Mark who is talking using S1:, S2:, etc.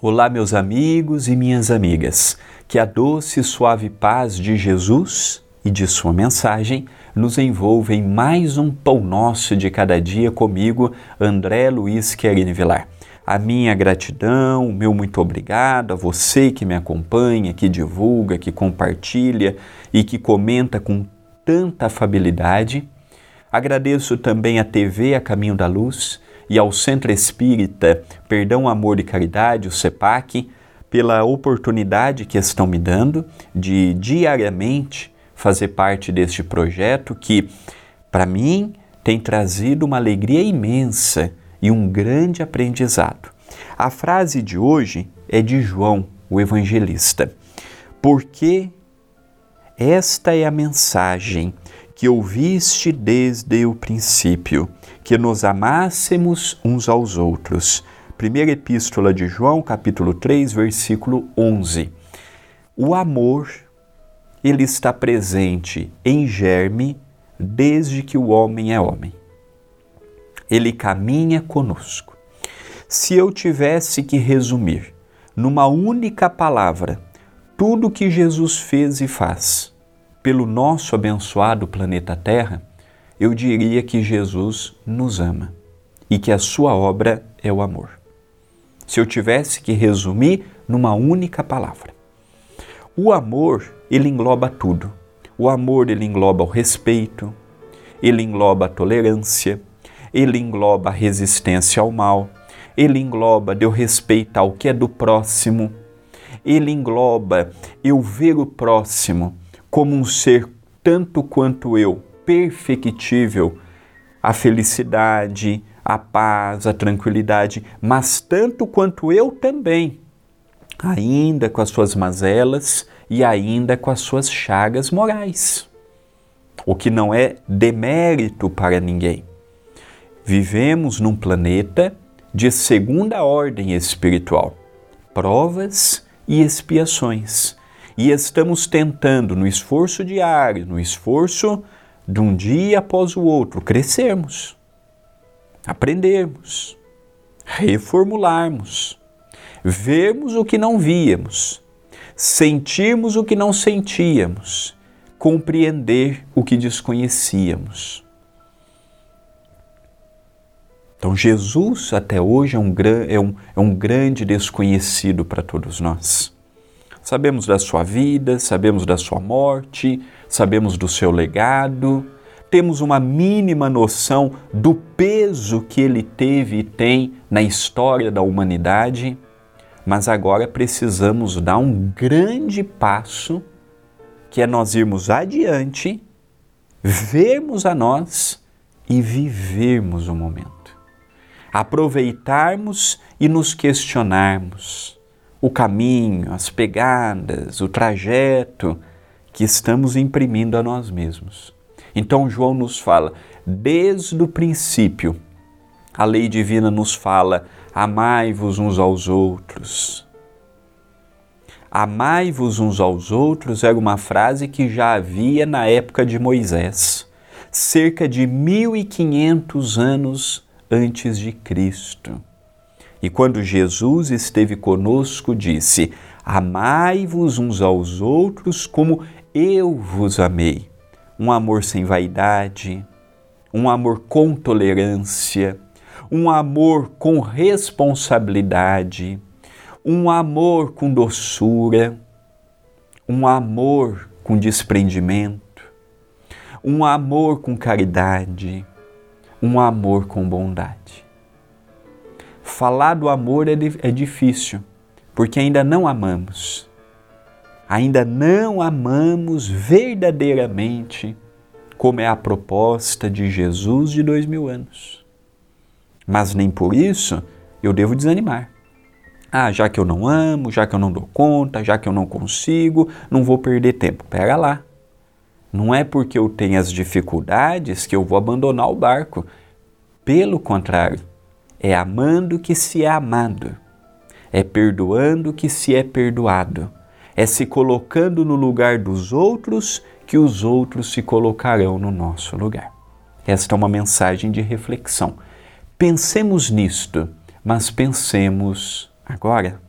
S1: Olá, meus amigos e minhas amigas. Que a doce e suave paz de Jesus e de Sua mensagem nos envolva em mais um Pão Nosso de cada dia comigo, André Luiz Querini Vilar. A minha gratidão, o meu muito obrigado a você que me acompanha, que divulga, que compartilha e que comenta com tanta afabilidade. Agradeço também a TV A Caminho da Luz e ao Centro Espírita Perdão, Amor e Caridade, o CEPAC, pela oportunidade que estão me dando de diariamente fazer parte deste projeto que, para mim, tem trazido uma alegria imensa e um grande aprendizado. A frase de hoje é de João, o evangelista. Porque esta é a mensagem que ouviste desde o princípio, que nos amássemos uns aos outros. Primeira Epístola de João, capítulo 3, versículo 11. O amor, ele está presente em germe desde que o homem é homem. Ele caminha conosco. Se eu tivesse que resumir numa única palavra tudo que Jesus fez e faz, pelo nosso abençoado planeta Terra, eu diria que Jesus nos ama e que a sua obra é o amor. Se eu tivesse que resumir numa única palavra. O amor, ele engloba tudo. O amor, ele engloba o respeito, ele engloba a tolerância, ele engloba a resistência ao mal, ele engloba de eu respeitar o que é do próximo, ele engloba eu ver o próximo como um ser tanto quanto eu, perfectível, a felicidade, a paz, a tranquilidade, mas tanto quanto eu também, ainda com as suas mazelas e ainda com as suas chagas morais. O que não é demérito para ninguém. Vivemos num planeta de segunda ordem espiritual. Provas e expiações e estamos tentando, no esforço diário, no esforço de um dia após o outro, crescermos, aprendermos, reformularmos, vermos o que não víamos, sentirmos o que não sentíamos, compreender o que desconhecíamos. Então, Jesus até hoje é um, é um, é um grande desconhecido para todos nós. Sabemos da sua vida, sabemos da sua morte, sabemos do seu legado, temos uma mínima noção do peso que ele teve e tem na história da humanidade, mas agora precisamos dar um grande passo, que é nós irmos adiante, vermos a nós e vivermos o momento. Aproveitarmos e nos questionarmos o caminho, as pegadas, o trajeto que estamos imprimindo a nós mesmos. Então, João nos fala, desde o princípio, a lei divina nos fala: amai-vos uns aos outros. Amai-vos uns aos outros era uma frase que já havia na época de Moisés, cerca de 1500 anos antes de Cristo. E quando Jesus esteve conosco, disse: Amai-vos uns aos outros como eu vos amei. Um amor sem vaidade, um amor com tolerância, um amor com responsabilidade, um amor com doçura, um amor com desprendimento, um amor com caridade, um amor com bondade falar do amor é, é difícil, porque ainda não amamos. Ainda não amamos verdadeiramente como é a proposta de Jesus de dois mil anos. Mas nem por isso eu devo desanimar. Ah, já que eu não amo, já que eu não dou conta, já que eu não consigo, não vou perder tempo. Pera lá. Não é porque eu tenho as dificuldades que eu vou abandonar o barco. Pelo contrário, é amando que se é amado, é perdoando que se é perdoado, é se colocando no lugar dos outros que os outros se colocarão no nosso lugar. Esta é uma mensagem de reflexão. Pensemos nisto, mas pensemos agora.